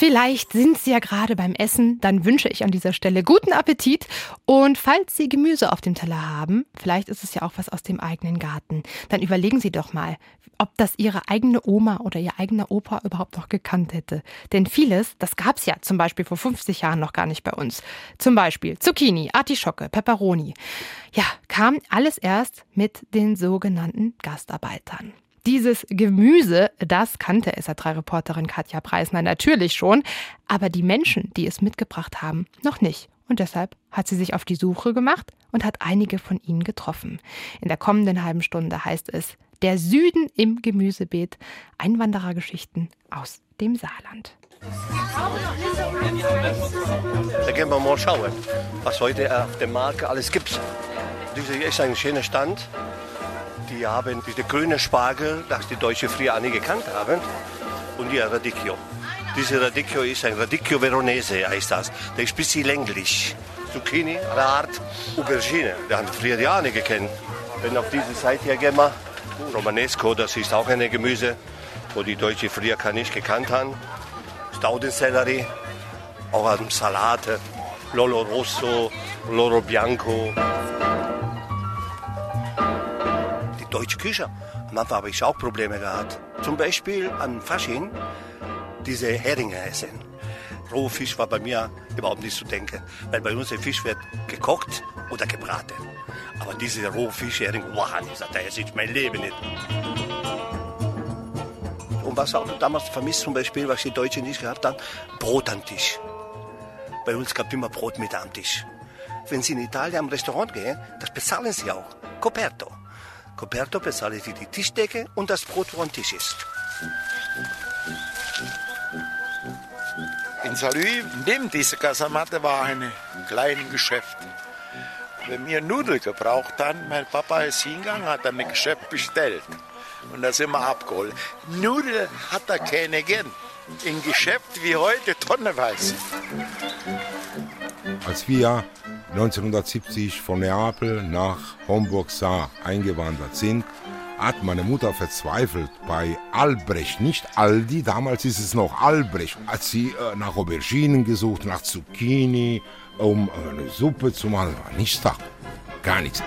Vielleicht sind Sie ja gerade beim Essen, dann wünsche ich an dieser Stelle guten Appetit. Und falls Sie Gemüse auf dem Teller haben, vielleicht ist es ja auch was aus dem eigenen Garten, dann überlegen Sie doch mal, ob das Ihre eigene Oma oder Ihr eigener Opa überhaupt noch gekannt hätte. Denn vieles, das gab es ja zum Beispiel vor 50 Jahren noch gar nicht bei uns. Zum Beispiel Zucchini, Artischocke, Peperoni. Ja, kam alles erst mit den sogenannten Gastarbeitern. Dieses Gemüse, das kannte SA3-Reporterin Katja Preisner natürlich schon, aber die Menschen, die es mitgebracht haben, noch nicht. Und deshalb hat sie sich auf die Suche gemacht und hat einige von ihnen getroffen. In der kommenden halben Stunde heißt es Der Süden im Gemüsebeet, Einwanderergeschichten aus dem Saarland. Da gehen wir mal schauen, was heute auf dem Markt alles gibt. Dieser ist ein schöner Stand. Die haben diese grüne Spargel, das die Deutsche früher alle gekannt haben, und die Radicchio. Diese Radicchio ist ein Radicchio Veronese, heißt das. Der ist ein bisschen länglich. Zucchini, Rat, Aubergine, der haben früher die alle gekannt. Wenn auf diese Seite hier gehen wir, Romanesco, das ist auch ein Gemüse, wo die Deutsche früher gar nicht gekannt haben. Staudensellerie, auch an Salate, Lolo Rosso, Loro Bianco. Deutsche Küche, am Anfang habe ich auch Probleme gehabt. Zum Beispiel an Fasching, diese Heringe essen. Rohfisch war bei mir überhaupt nicht zu denken, weil bei uns der Fisch wird gekocht oder gebraten. Aber diese Rohfischhering, wow, ich sagte, das ist mein Leben nicht. Und was auch damals vermisst zum Beispiel, was die Deutschen nicht gehabt haben, Brot am Tisch. Bei uns gab es immer Brot mit am Tisch. Wenn Sie in Italien am Restaurant gehen, das bezahlen Sie auch. Coperto. Coperto Sie die Tischdecke und das Brot, wo am Tisch ist. In Salü, neben dieser Kasamatte, war ein kleines Geschäft. Wenn wir Nudeln gebraucht haben, mein Papa ist hingegangen, hat ein Geschäft bestellt. Und da sind wir abgeholt. Nudeln hat er keine gern. Im Geschäft wie heute tonnenweise. Als wir 1970 von Neapel nach Homburg-Saar eingewandert sind, hat meine Mutter verzweifelt bei Albrecht, nicht Aldi, damals ist es noch Albrecht, hat sie äh, nach Auberginen gesucht, nach Zucchini, um äh, eine Suppe zu machen. War nichts da, gar nichts.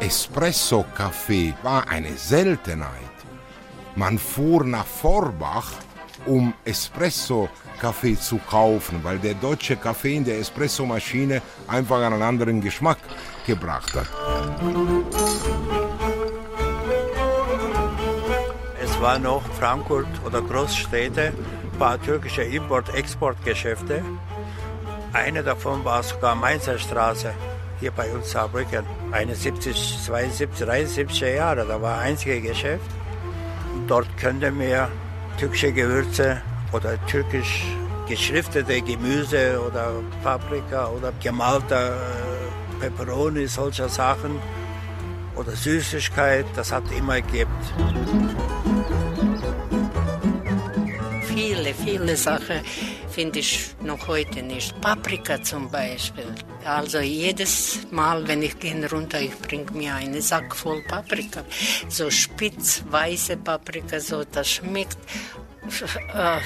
Espresso-Kaffee war eine Seltenheit. Man fuhr nach Vorbach, um Espresso-Kaffee zu kaufen, weil der deutsche Kaffee in der Espressomaschine einfach einen anderen Geschmack gebracht hat. Es war noch Frankfurt oder Großstädte, ein paar türkische Import-Export-Geschäfte. Eine davon war sogar Mainzer Straße, hier bei uns Saarbrücken. 71, 72, 73 Jahre, da war ein einziges Geschäft. Dort könnte man türkische Gewürze oder türkisch geschriftete Gemüse oder Paprika oder gemalte Peperoni, solcher Sachen oder Süßigkeit, das hat immer gegeben. Viele, viele Sachen finde ich noch heute nicht. Paprika zum Beispiel. Also jedes Mal, wenn ich gehe runter, ich bringe mir einen Sack voll Paprika. So spitz, weiße Paprika, so das schmeckt. Äh,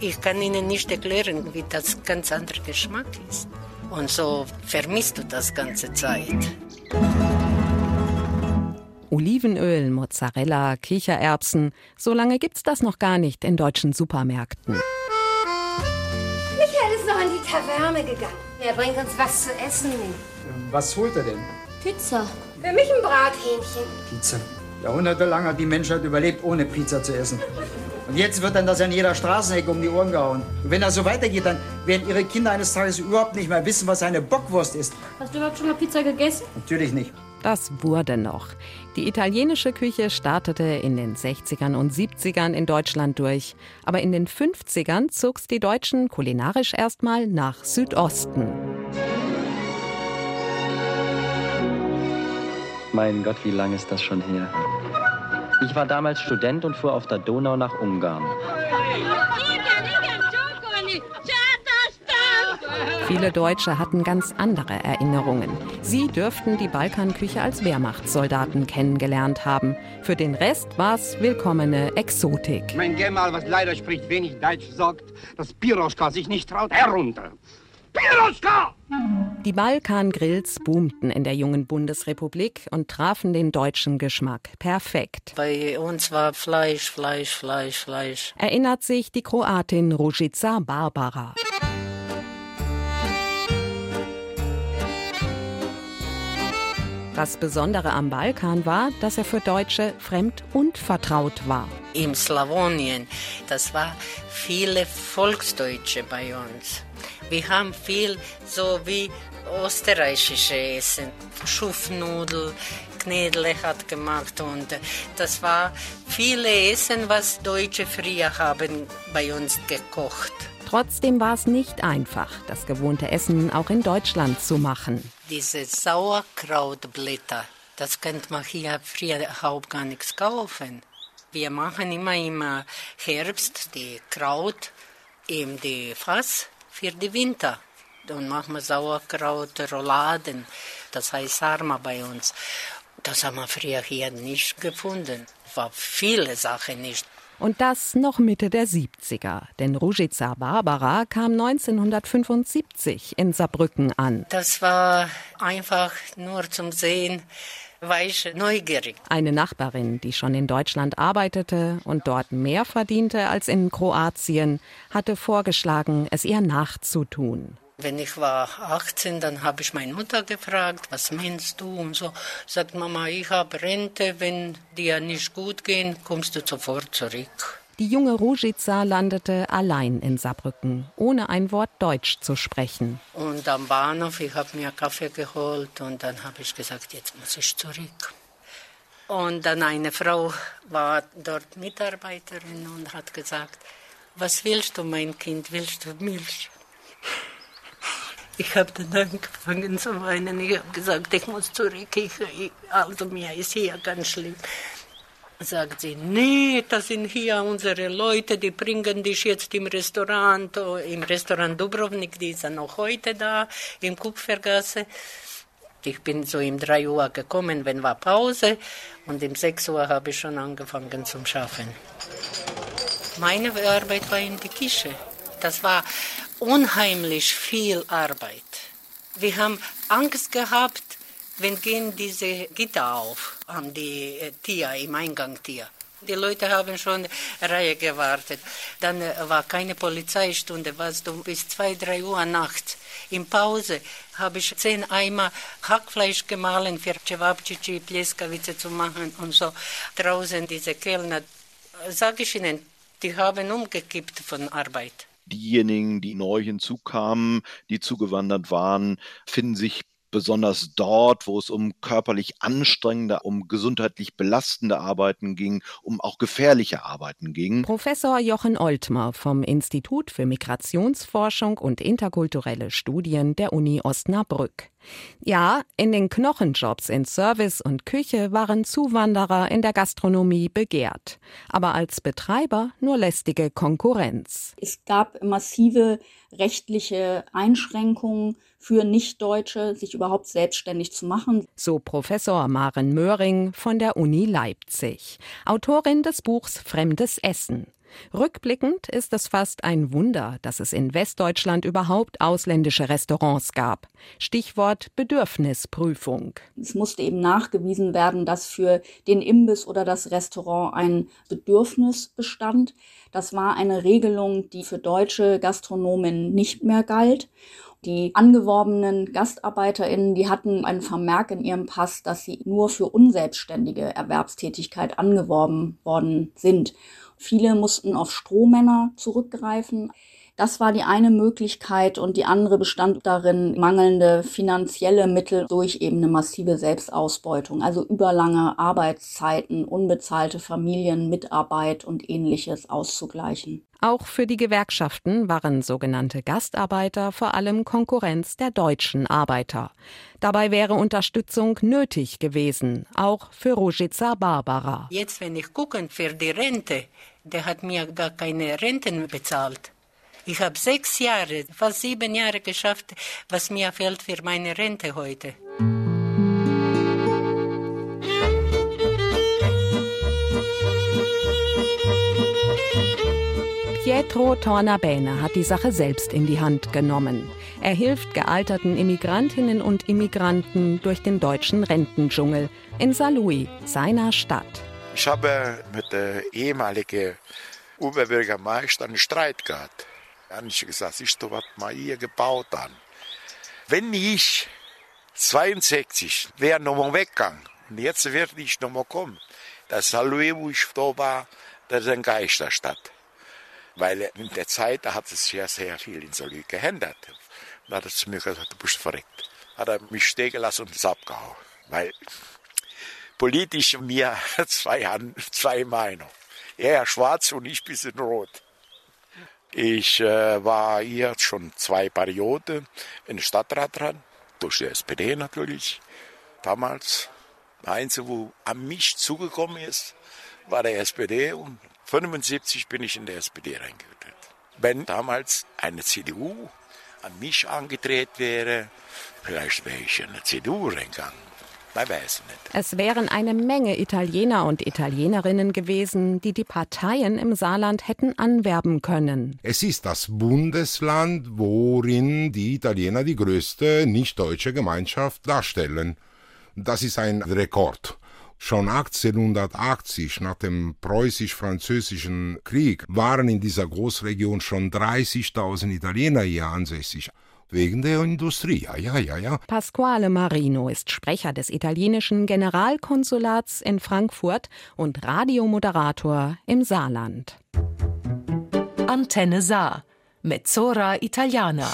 ich kann Ihnen nicht erklären, wie das ganz anderer Geschmack ist. Und so vermisst du das ganze Zeit. Olivenöl, Mozzarella, Kichererbsen. So lange gibt's das noch gar nicht in deutschen Supermärkten. Michael ist noch in die Taverne gegangen. Er bringt uns was zu essen. Was holt er denn? Pizza. Für mich ein Brathähnchen. Pizza. Jahrhundertelang hat die Menschheit überlebt, ohne Pizza zu essen. Und jetzt wird dann das an jeder Straßenecke um die Ohren gehauen. Und wenn das so weitergeht, dann werden ihre Kinder eines Tages überhaupt nicht mehr wissen, was eine Bockwurst ist. Hast du überhaupt schon mal Pizza gegessen? Natürlich nicht. Das wurde noch. Die italienische Küche startete in den 60ern und 70ern in Deutschland durch. Aber in den 50ern zog's die Deutschen kulinarisch erstmal nach Südosten. Mein Gott, wie lange ist das schon her? Ich war damals Student und fuhr auf der Donau nach Ungarn. Viele Deutsche hatten ganz andere Erinnerungen. Sie dürften die Balkanküche als Wehrmachtssoldaten kennengelernt haben. Für den Rest war es willkommene Exotik. Mein Gemahl, was leider spricht wenig Deutsch, sagt, dass Piroschka sich nicht traut, herunter. Piroschka! Die Balkangrills boomten in der jungen Bundesrepublik und trafen den deutschen Geschmack perfekt. Bei uns war Fleisch, Fleisch, Fleisch, Fleisch. Erinnert sich die Kroatin Ružica Barbara. Das Besondere am Balkan war, dass er für Deutsche fremd und vertraut war. Im Slawonien, das war viele Volksdeutsche bei uns. Wir haben viel so wie österreichische Essen, Schufnudel, Knädle hat gemacht und das war viele Essen, was Deutsche früher haben bei uns gekocht. Trotzdem war es nicht einfach, das gewohnte Essen auch in Deutschland zu machen. Diese Sauerkrautblätter, das könnte man hier früher überhaupt gar nichts kaufen. Wir machen immer im Herbst die Kraut in die Fass für die Winter. Dann machen wir Sauerkraut, Rouladen, das heißt Sarma bei uns. Das haben wir früher hier nicht gefunden. War viele Sachen nicht. Und das noch Mitte der 70er, denn Ružica Barbara kam 1975 in Saarbrücken an. Das war einfach nur zum Sehen, war ich neugierig. Eine Nachbarin, die schon in Deutschland arbeitete und dort mehr verdiente als in Kroatien, hatte vorgeschlagen, es ihr nachzutun. Wenn ich war 18, dann habe ich meine Mutter gefragt, was meinst du? Und so sagt Mama, ich habe Rente, wenn dir nicht gut gehen, kommst du sofort zurück. Die junge Ružica landete allein in Saarbrücken, ohne ein Wort Deutsch zu sprechen. Und am Bahnhof, ich habe mir Kaffee geholt und dann habe ich gesagt, jetzt muss ich zurück. Und dann eine Frau war dort Mitarbeiterin und hat gesagt, was willst du, mein Kind, willst du Milch? Ich habe dann angefangen zu weinen. Ich habe gesagt, ich muss zurück. Ich, also mir ist hier ganz schlimm. Sagt sie, nee, das sind hier unsere Leute, die bringen dich jetzt im Restaurant, im Restaurant Dubrovnik, die ist noch heute da, im Kupfergasse. Ich bin so um 3 Uhr gekommen, wenn war Pause und um 6 Uhr habe ich schon angefangen zum Schaffen. Meine Arbeit war in der Küche. Das war unheimlich viel Arbeit. Wir haben Angst gehabt, wenn gehen diese Gitter auf an die Tier im Eingangtier. Die Leute haben schon Reihe gewartet. Dann war keine Polizeistunde, was du bis zwei, drei Uhr nachts. In Pause habe ich zehn Eimer Hackfleisch gemahlen für Cevapcici, Pleskavice zu machen und so. Draußen diese Kellner, sage ich Ihnen, die haben umgekippt von Arbeit diejenigen, die neu hinzukamen, die zugewandert waren, finden sich besonders dort, wo es um körperlich anstrengende, um gesundheitlich belastende Arbeiten ging, um auch gefährliche Arbeiten ging. Professor Jochen Oltmer vom Institut für Migrationsforschung und interkulturelle Studien der Uni Osnabrück. Ja, in den Knochenjobs in Service und Küche waren Zuwanderer in der Gastronomie begehrt, aber als Betreiber nur lästige Konkurrenz. Es gab massive rechtliche Einschränkungen für Nichtdeutsche, sich überhaupt selbstständig zu machen. So Professor Maren Möhring von der Uni Leipzig, Autorin des Buchs Fremdes Essen. Rückblickend ist es fast ein Wunder, dass es in Westdeutschland überhaupt ausländische Restaurants gab. Stichwort Bedürfnisprüfung. Es musste eben nachgewiesen werden, dass für den Imbiss oder das Restaurant ein Bedürfnis bestand. Das war eine Regelung, die für deutsche Gastronomen nicht mehr galt. Die angeworbenen GastarbeiterInnen, die hatten einen Vermerk in ihrem Pass, dass sie nur für unselbstständige Erwerbstätigkeit angeworben worden sind. Viele mussten auf Strohmänner zurückgreifen. Das war die eine Möglichkeit und die andere bestand darin, mangelnde finanzielle Mittel durch eben eine massive Selbstausbeutung, also überlange Arbeitszeiten, unbezahlte Familienmitarbeit und ähnliches auszugleichen. Auch für die Gewerkschaften waren sogenannte Gastarbeiter vor allem Konkurrenz der deutschen Arbeiter. Dabei wäre Unterstützung nötig gewesen, auch für Ružica Barbara. Jetzt, wenn ich gucke für die Rente, der hat mir gar keine Renten bezahlt. Ich habe sechs Jahre, fast sieben Jahre geschafft, was mir fehlt für meine Rente heute. Pietro Tornabene hat die Sache selbst in die Hand genommen. Er hilft gealterten Immigrantinnen und Immigranten durch den deutschen Rentendschungel in Saarlouis, seiner Stadt. Ich habe mit der ehemaligen Oberbürgermeister einen Streit gehabt. Er hat gesagt, du, was mal hier gebaut haben. Wenn ich 62 wäre nochmal weggegangen und jetzt werde ich nochmal kommen, das Saarlouis, wo ich da war, das ist eine Geisterstadt. Weil in der Zeit, da hat es ja sehr viel in Solid geändert. Da hat er zu mir gesagt, du bist verreckt. Hat er mich stehen gelassen und ist abgehauen. Weil politisch mir zwei, zwei Meinungen. Er schwarz und ich bisschen rot. Ich äh, war hier schon zwei Perioden in der Stadtrat dran, durch die SPD natürlich. Damals, der Einzige, wo an mich zugekommen ist, war der SPD und 1975 bin ich in der SPD reingetreten. Wenn damals eine CDU an mich angedreht wäre, vielleicht wäre ich in eine CDU reingegangen. Man weiß nicht. Es wären eine Menge Italiener und Italienerinnen gewesen, die die Parteien im Saarland hätten anwerben können. Es ist das Bundesland, worin die Italiener die größte nicht-deutsche Gemeinschaft darstellen. Das ist ein Rekord. Schon 1880, nach dem preußisch-französischen Krieg, waren in dieser Großregion schon 30.000 Italiener hier ansässig. Wegen der Industrie, ja, ja, ja, ja. Pasquale Marino ist Sprecher des italienischen Generalkonsulats in Frankfurt und Radiomoderator im Saarland. Antenne Saar, Mezzora Italiana.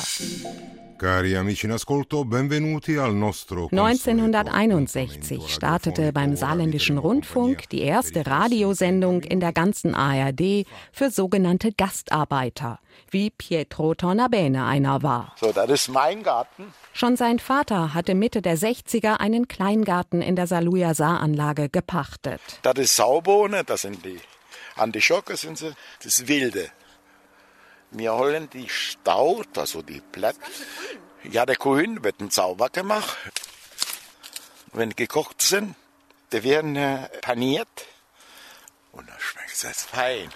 Cari amici in ascolto, benvenuti al nostro 1961 startete beim Saarländischen Rundfunk die erste Radiosendung in der ganzen ARD für sogenannte Gastarbeiter, wie Pietro Tornabene einer war. So, das ist mein Garten. Schon sein Vater hatte Mitte der 60er einen Kleingarten in der Saarlouier Saaranlage gepachtet. Das ist Saubohne, das sind die Antischocke, sind sie, das ist Wilde. Wir holen die Staud, also die Blätter. Ja, der Kuchen wird sauber gemacht. Wenn gekocht sind, die werden äh, paniert und dann schmeckt es fein.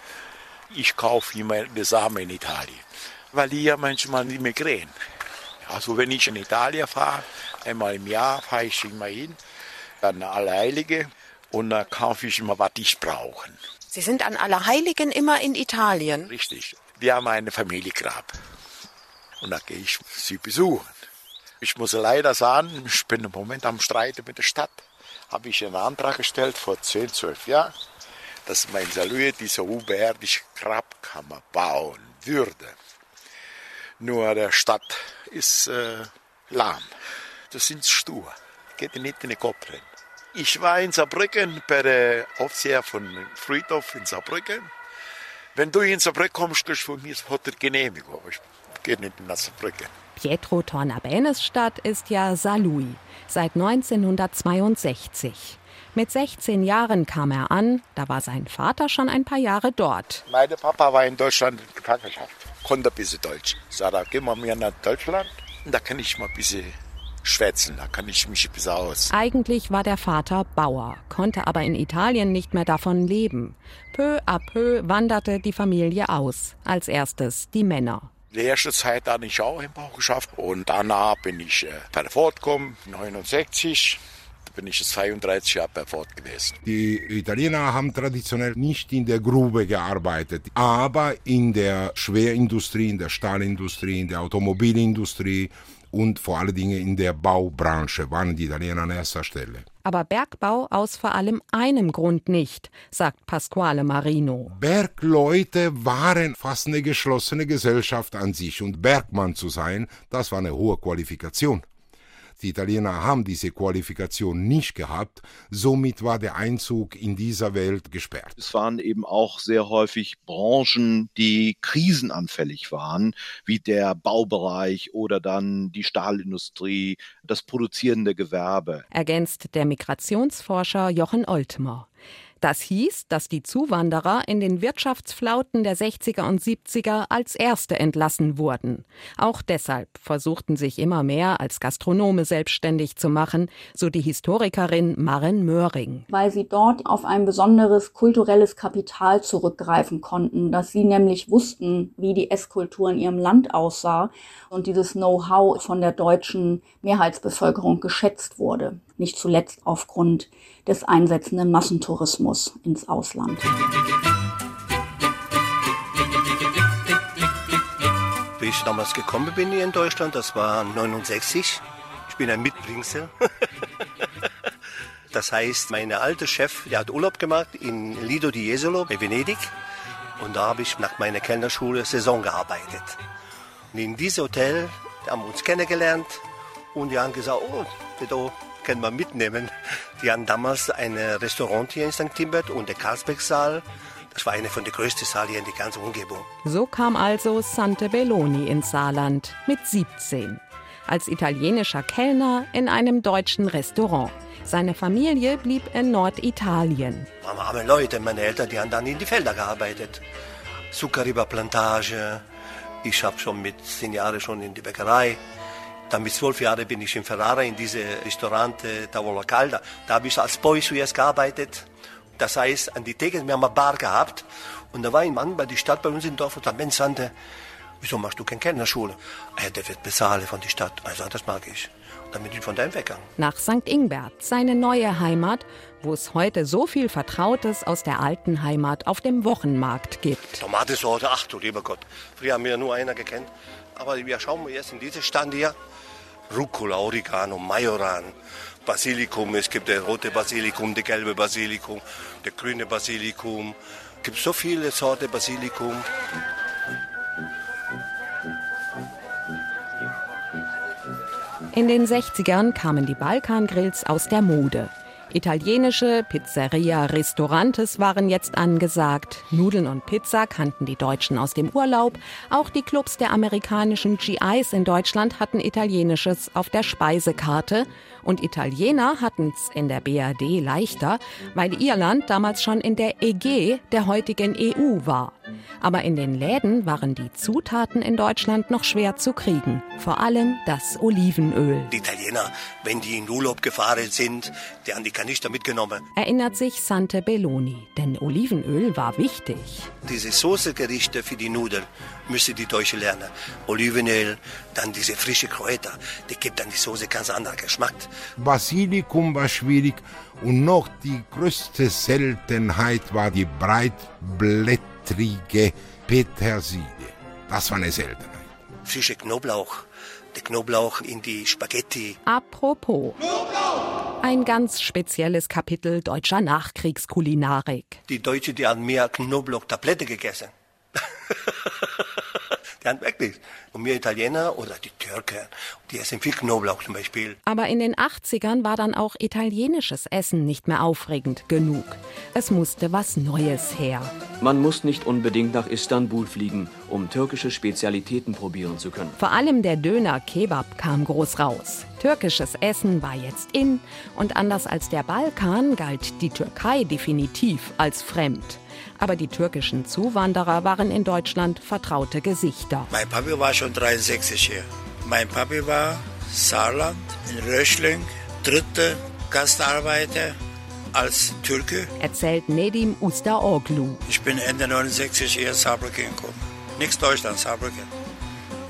Ich kaufe immer die Samen in Italien, weil die ja manchmal nicht mehr kriegen. Also wenn ich in Italien fahre, einmal im Jahr fahre ich immer hin, dann Allerheilige und dann kaufe ich immer, was ich brauche. Sie sind an Allerheiligen immer in Italien? Richtig. Wir haben eine Familiengrab. Und da gehe ich sie besuchen. Ich muss leider sagen, ich bin im Moment am Streiten mit der Stadt. Habe ich einen Antrag gestellt vor 10, 12 Jahren, dass mein Salue diese unbeerdigte Grabkammer bauen würde. Nur der Stadt ist äh, lahm. Das sind stur. Geht nicht in den Kopf rein. Ich war in Saarbrücken bei der Aufseher von Friedhof in Saarbrücken. Wenn du in Saarbrücken kommst, kriegst du von mir sofort eine Genehmigung. Aber ich gehe nicht nach Saarbrücken. Pietro Tornabenes Stadt ist ja Saarlouis, seit 1962. Mit 16 Jahren kam er an, da war sein Vater schon ein paar Jahre dort. Mein Papa war in Deutschland in der Krankenhaft, konnte ein bisschen Deutsch. Gehen wir mir nach Deutschland da kann ich mal ein bisschen schwätzen, da kann ich mich ein bisschen aus. Eigentlich war der Vater Bauer, konnte aber in Italien nicht mehr davon leben. Peu à peu wanderte die Familie aus. Als erstes die Männer. Die erste Zeit habe ich auch im Bau geschafft und danach bin ich äh, bei der Ford gekommen, 69 bin ich 32 Jahre bei Ford gewesen. Die Italiener haben traditionell nicht in der Grube gearbeitet, aber in der Schwerindustrie, in der Stahlindustrie, in der Automobilindustrie und vor allen Dingen in der Baubranche waren die Italiener an erster Stelle. Aber Bergbau aus vor allem einem Grund nicht, sagt Pasquale Marino. Bergleute waren fast eine geschlossene Gesellschaft an sich und Bergmann zu sein, das war eine hohe Qualifikation. Die Italiener haben diese Qualifikation nicht gehabt, somit war der Einzug in dieser Welt gesperrt. Es waren eben auch sehr häufig Branchen, die krisenanfällig waren, wie der Baubereich oder dann die Stahlindustrie, das produzierende Gewerbe. Ergänzt der Migrationsforscher Jochen Oltmer. Das hieß, dass die Zuwanderer in den Wirtschaftsflauten der 60er und 70er als Erste entlassen wurden. Auch deshalb versuchten sich immer mehr als Gastronome selbstständig zu machen, so die Historikerin Maren Möhring. Weil sie dort auf ein besonderes kulturelles Kapital zurückgreifen konnten, dass sie nämlich wussten, wie die Esskultur in ihrem Land aussah und dieses Know-how von der deutschen Mehrheitsbevölkerung geschätzt wurde. Nicht zuletzt aufgrund des einsetzenden Massentourismus ins Ausland. Wie ich damals gekommen bin hier in Deutschland, das war 69. Ich bin ein Mitbringsel. Das heißt, mein alter Chef, der hat Urlaub gemacht in Lido di Jesolo bei Venedig. Und da habe ich nach meiner Kellnerschule Saison gearbeitet. Und in diesem Hotel haben wir uns kennengelernt und die haben gesagt, oh, da können wir mitnehmen. Die hatten damals ein Restaurant hier in St. Timbert und der Karlsbergsaal. Das war eine von den größten Saal hier in der ganzen Umgebung. So kam also Sante Belloni ins Saarland mit 17. Als italienischer Kellner in einem deutschen Restaurant. Seine Familie blieb in Norditalien. Arme, arme Leute, meine Eltern, die haben dann in die Felder gearbeitet. Zuckerrüberplantage. Ich habe schon mit zehn Jahren schon in die Bäckerei. Dann mit zwölf Jahren bin ich in Ferrara in diese Restaurant äh, Tavola Calda. Da habe ich als Boy zuerst gearbeitet. Das heißt, an die Theke, wir haben eine Bar gehabt. Und da war ein Mann bei der Stadt bei uns im Dorf und sagte, Mensch, Sante, wieso machst du keine Kellnerschule? Ah, der wird bezahlen von der Stadt. Also das mag ich. Dann bin ich von daheim weggegangen. Nach St. Ingbert, seine neue Heimat, wo es heute so viel Vertrautes aus der alten Heimat auf dem Wochenmarkt gibt. Tomatensorte, ach du lieber Gott. Früher haben wir nur einer gekannt. Aber wir schauen mal jetzt in diese Stand hier. Rucola, Oregano, Majoran, Basilikum. Es gibt der rote Basilikum, der gelbe Basilikum, der grüne Basilikum. Es gibt so viele Sorten Basilikum. In den 60ern kamen die Balkangrills aus der Mode. Italienische Pizzeria Restaurantes waren jetzt angesagt. Nudeln und Pizza kannten die Deutschen aus dem Urlaub. Auch die Clubs der amerikanischen GIs in Deutschland hatten Italienisches auf der Speisekarte. Und Italiener hatten es in der BRD leichter, weil ihr Land damals schon in der EG, der heutigen EU, war. Aber in den Läden waren die Zutaten in Deutschland noch schwer zu kriegen. Vor allem das Olivenöl. Die Italiener, wenn die in Urlaub gefahren sind, die haben die Kanister mitgenommen. Erinnert sich Sante Belloni, denn Olivenöl war wichtig. Diese Soßegerichte für die Nudeln müssen die Deutschen lernen. Olivenöl, dann diese frische Kräuter, die gibt dann die Soße ganz anderen Geschmack. Basilikum war schwierig und noch die größte Seltenheit war die breitblättrige Petersilie. Das war eine Seltenheit. Frische Knoblauch, der Knoblauch in die Spaghetti. Apropos. Ein ganz spezielles Kapitel deutscher Nachkriegskulinarik. Die Deutschen, die haben mehr Knoblauchtablette gegessen. die haben wirklich. Und wir Italiener oder die Türken, die essen viel Knoblauch zum Beispiel. Aber in den 80ern war dann auch italienisches Essen nicht mehr aufregend genug. Es musste was Neues her. Man muss nicht unbedingt nach Istanbul fliegen, um türkische Spezialitäten probieren zu können. Vor allem der Döner Kebab kam groß raus. Türkisches Essen war jetzt in und anders als der Balkan galt die Türkei definitiv als fremd. Aber die türkischen Zuwanderer waren in Deutschland vertraute Gesichter. Mein Papi war schon 63 hier. Mein Papi war Saarland, in Röschling, dritte Gastarbeiter als Türke. Erzählt Nedim Ustaoglu. Ich bin Ende 69 hier in Saarbrücken gekommen. Nichts Deutschland, Saarbrücken.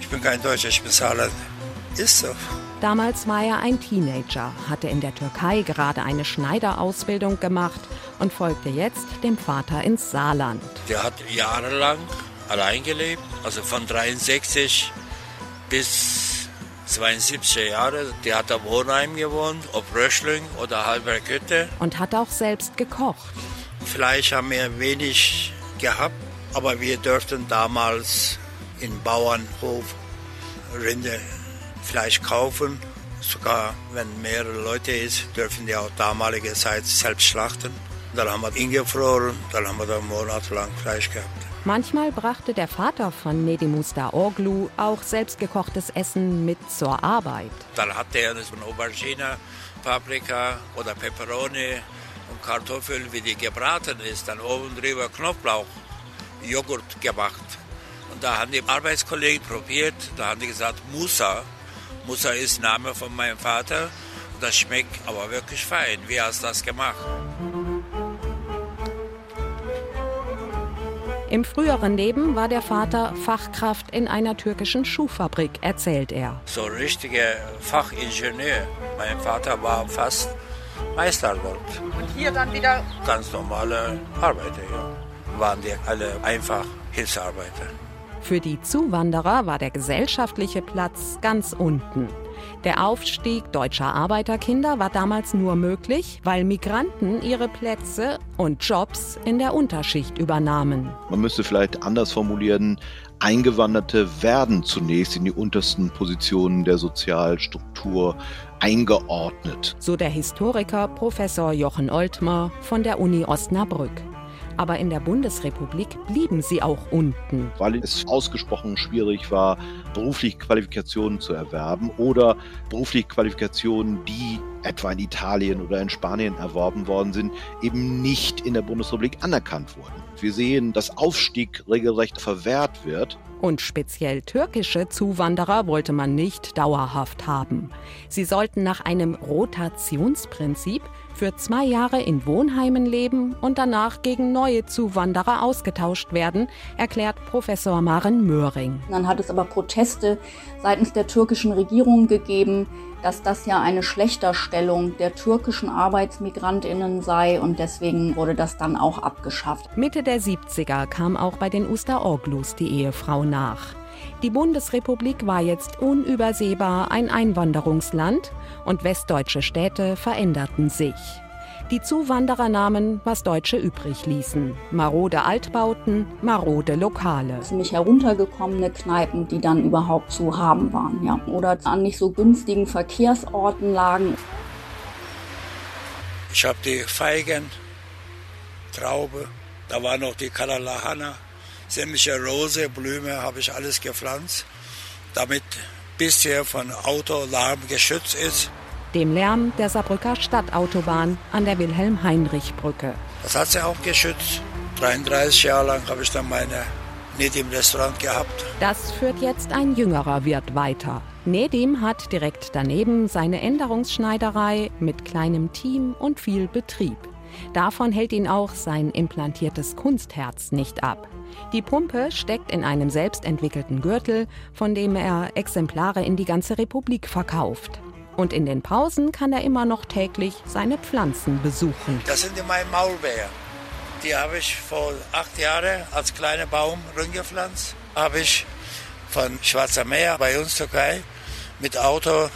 Ich bin kein Deutscher, ich bin Saarland. Ist so. Damals war er ein Teenager, hatte in der Türkei gerade eine Schneiderausbildung gemacht und folgte jetzt dem Vater ins Saarland. Der hat jahrelang allein gelebt, also von 63 bis 72 Jahre. Der hat am Wohnheim gewohnt, ob Röschling oder Halbergütte. Und hat auch selbst gekocht. Fleisch haben wir wenig gehabt, aber wir dürften damals in Bauernhof Rinde Fleisch kaufen. Sogar wenn mehrere Leute ist, dürfen die auch damalige Zeit selbst schlachten. Dann haben wir ingefroren, dann haben wir da monatelang Fleisch gehabt. Manchmal brachte der Vater von Nedimus Daoglu auch selbstgekochtes Essen mit zur Arbeit. Dann hatte er so eine Aubergine, Paprika oder Peperoni Und Kartoffel, wie die gebraten ist, dann oben drüber Knoblauch, Joghurt gemacht. Und da haben die Arbeitskollegen probiert, da haben die gesagt, Musa. Musa ist Name von meinem Vater. Und das schmeckt aber wirklich fein. Wie hast du das gemacht? Im früheren Leben war der Vater Fachkraft in einer türkischen Schuhfabrik, erzählt er. So richtiger Fachingenieur. Mein Vater war fast Meister dort. Und hier dann wieder Ganz normale Arbeiter, ja. Waren die alle einfach Hilfsarbeiter. Für die Zuwanderer war der gesellschaftliche Platz ganz unten. Der Aufstieg deutscher Arbeiterkinder war damals nur möglich, weil Migranten ihre Plätze und Jobs in der Unterschicht übernahmen. Man müsste vielleicht anders formulieren, Eingewanderte werden zunächst in die untersten Positionen der Sozialstruktur eingeordnet. So der Historiker Professor Jochen Oltmer von der Uni Osnabrück. Aber in der Bundesrepublik blieben sie auch unten. Weil es ausgesprochen schwierig war, berufliche Qualifikationen zu erwerben oder berufliche Qualifikationen, die etwa in Italien oder in Spanien erworben worden sind, eben nicht in der Bundesrepublik anerkannt wurden. Wir sehen, dass Aufstieg regelrecht verwehrt wird. Und speziell türkische Zuwanderer wollte man nicht dauerhaft haben. Sie sollten nach einem Rotationsprinzip für zwei Jahre in Wohnheimen leben und danach gegen neue Zuwanderer ausgetauscht werden, erklärt Professor Maren Möhring. Dann hat es aber Proteste seitens der türkischen Regierung gegeben, dass das ja eine Schlechterstellung der türkischen Arbeitsmigrantinnen sei und deswegen wurde das dann auch abgeschafft. Mitte der 70er kam auch bei den Usta-Oglus die Ehefrau nach. Die Bundesrepublik war jetzt unübersehbar ein Einwanderungsland und westdeutsche Städte veränderten sich. Die Zuwanderer nahmen, was Deutsche übrig ließen. Marode Altbauten, marode Lokale. Ziemlich heruntergekommene Kneipen, die dann überhaupt zu haben waren, ja. Oder an nicht so günstigen Verkehrsorten lagen. Ich habe die Feigen, Traube, da war noch die Kalalahana, sämtliche Rose, Blume habe ich alles gepflanzt, damit bisher von Autolärm geschützt ist. Dem Lärm der Saarbrücker Stadtautobahn an der Wilhelm-Heinrich-Brücke. Das hat sie auch geschützt. 33 Jahre lang habe ich dann meine nicht im Restaurant gehabt. Das führt jetzt ein jüngerer Wirt weiter. Nedim hat direkt daneben seine Änderungsschneiderei mit kleinem Team und viel Betrieb. Davon hält ihn auch sein implantiertes Kunstherz nicht ab. Die Pumpe steckt in einem selbstentwickelten Gürtel, von dem er Exemplare in die ganze Republik verkauft. Und in den Pausen kann er immer noch täglich seine Pflanzen besuchen. Das sind meine Maulbeeren. Die habe ich vor acht Jahren als kleiner Baum rumgepflanzt. Habe ich von Schwarzer Meer bei uns Türkei mit Auto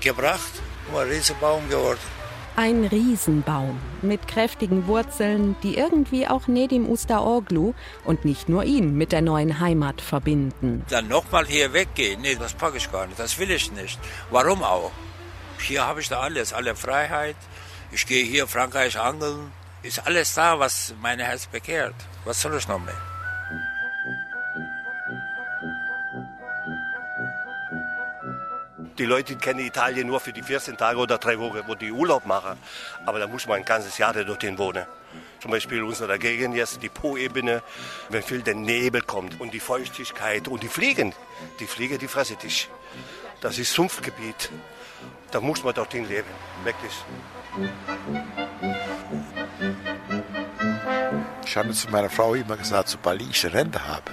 gebracht. Ein Riesenbaum geworden. Ein Riesenbaum mit kräftigen Wurzeln, die irgendwie auch Nedim Ustaoglu und nicht nur ihn mit der neuen Heimat verbinden. Dann nochmal hier weggehen, nee, das packe ich gar nicht, das will ich nicht. Warum auch? Hier habe ich da alles, alle Freiheit. Ich gehe hier Frankreich angeln. Ist alles da, was mein Herz bekehrt. Was soll ich noch mehr? Die Leute kennen Italien nur für die 14 Tage oder drei Wochen, wo die Urlaub machen. Aber da muss man ein ganzes Jahr dorthin wohnen. Zum Beispiel in unserer Gegend jetzt die Po-Ebene, wenn viel der Nebel kommt und die Feuchtigkeit und die Fliegen. Die Fliege, die fressen dich. Das ist Sumpfgebiet. Da muss man dorthin leben, wirklich. Ich habe zu meiner Frau immer gesagt, sobald ich Rente habe,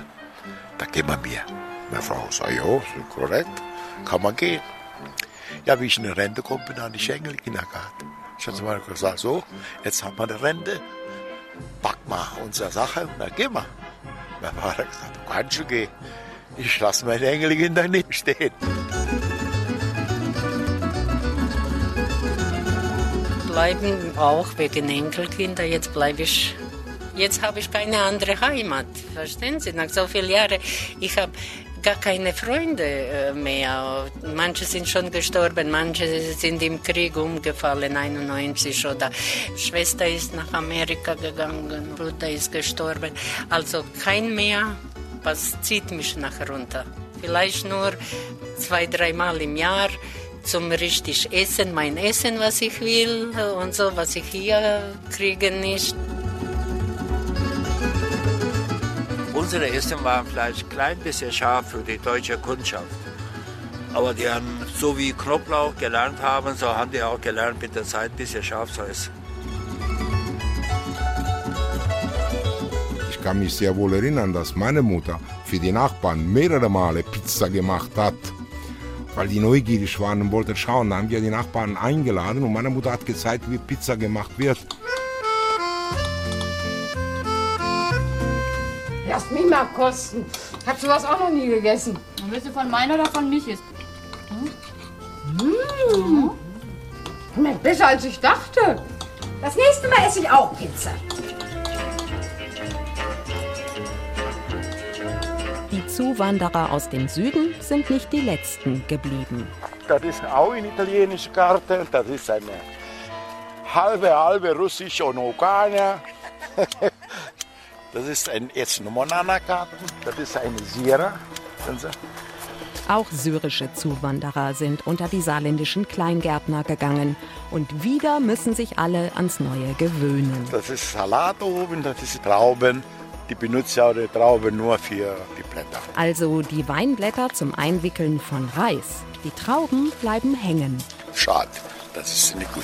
dann gehen wir mir. Meine Frau sagt, ja, korrekt, kann man gehen. Ja, wie ich in die Rente komme, bin ich in Engel Kindergarten. Ich habe Frau gesagt, so, jetzt haben wir eine Rente, pack mal unsere Sache und dann gehen wir. Mein Vater hat gesagt, du kannst schon gehen. Ich lasse meine Engelkinder nicht stehen. Bleiben auch wegen Enkelkinder. Jetzt bleibe ich. Jetzt habe ich keine andere Heimat. Verstehen Sie? Nach so vielen Jahren. Ich habe gar keine Freunde äh, mehr. Manche sind schon gestorben, manche sind im Krieg umgefallen, 91 oder Schwester ist nach Amerika gegangen, Bruder ist gestorben. Also kein mehr, was zieht mich nach runter. Vielleicht nur zwei, dreimal im Jahr zum richtig Essen, mein Essen, was ich will und so, was ich hier kriege nicht. Unsere Essen waren vielleicht ein klein bisschen scharf für die deutsche Kundschaft. Aber die haben, so wie Knoblauch gelernt haben, so haben die auch gelernt, mit der Zeit ein bisschen scharf zu essen. Ich kann mich sehr wohl erinnern, dass meine Mutter für die Nachbarn mehrere Male Pizza gemacht hat. Weil die neugierig waren und wollten schauen. Da haben wir die Nachbarn eingeladen und meine Mutter hat gezeigt, wie Pizza gemacht wird. Kosten. Hab sowas auch noch nie gegessen. Und willst du von meiner oder von Michis? Mmh. Schmeckt besser als ich dachte. Das nächste Mal esse ich auch Pizza. Die Zuwanderer aus dem Süden sind nicht die letzten geblieben. Das ist auch eine italienische Karte. Das ist eine halbe, halbe russische und Ukraine. Das ist ein Monana-Karte. Das ist eine Sierra. Auch syrische Zuwanderer sind unter die saarländischen Kleingärtner gegangen. Und wieder müssen sich alle ans Neue gewöhnen. Das ist Salat oben, das ist Trauben. Die benutzen ja die Trauben nur für die Blätter. Also die Weinblätter zum Einwickeln von Reis. Die Trauben bleiben hängen. Schade, das ist nicht gut.